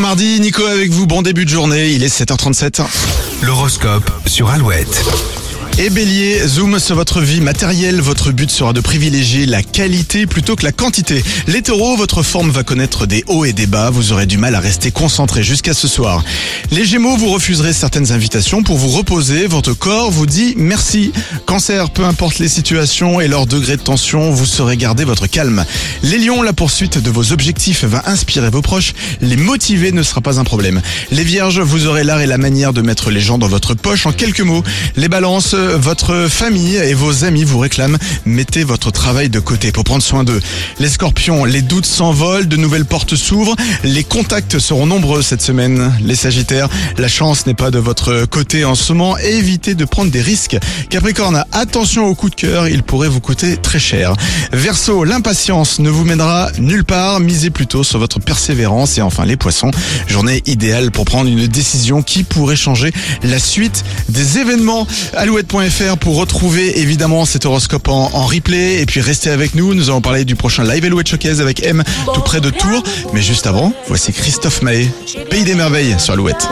mardi, Nico avec vous, bon début de journée, il est 7h37. L'horoscope sur Alouette. Et Bélier, zoom sur votre vie matérielle, votre but sera de privilégier la qualité plutôt que la quantité. Les taureaux, votre forme va connaître des hauts et des bas, vous aurez du mal à rester concentré jusqu'à ce soir. Les gémeaux, vous refuserez certaines invitations pour vous reposer, votre corps vous dit merci. Cancer, peu importe les situations et leur degré de tension, vous saurez garder votre calme. Les lions, la poursuite de vos objectifs va inspirer vos proches, les motiver ne sera pas un problème. Les vierges, vous aurez l'art et la manière de mettre les gens dans votre poche en quelques mots. Les balances, votre famille et vos amis vous réclament, mettez votre travail de côté pour prendre soin d'eux. Les scorpions, les doutes s'envolent, de nouvelles portes s'ouvrent, les contacts seront nombreux cette semaine. Les sagittaires, la chance n'est pas de votre côté en ce moment, évitez de prendre des risques. Capricorne, attention au coup de cœur, il pourrait vous coûter très cher. Verseau, l'impatience ne vous mènera nulle part, misez plutôt sur votre persévérance et enfin les poissons, journée idéale pour prendre une décision qui pourrait changer la suite des événements. Pour retrouver évidemment cet horoscope en, replay et puis restez avec nous. Nous allons parler du prochain Live Alouette Showcase avec M tout près de Tours. Mais juste avant, voici Christophe Mahé, Pays des Merveilles sur Alouette.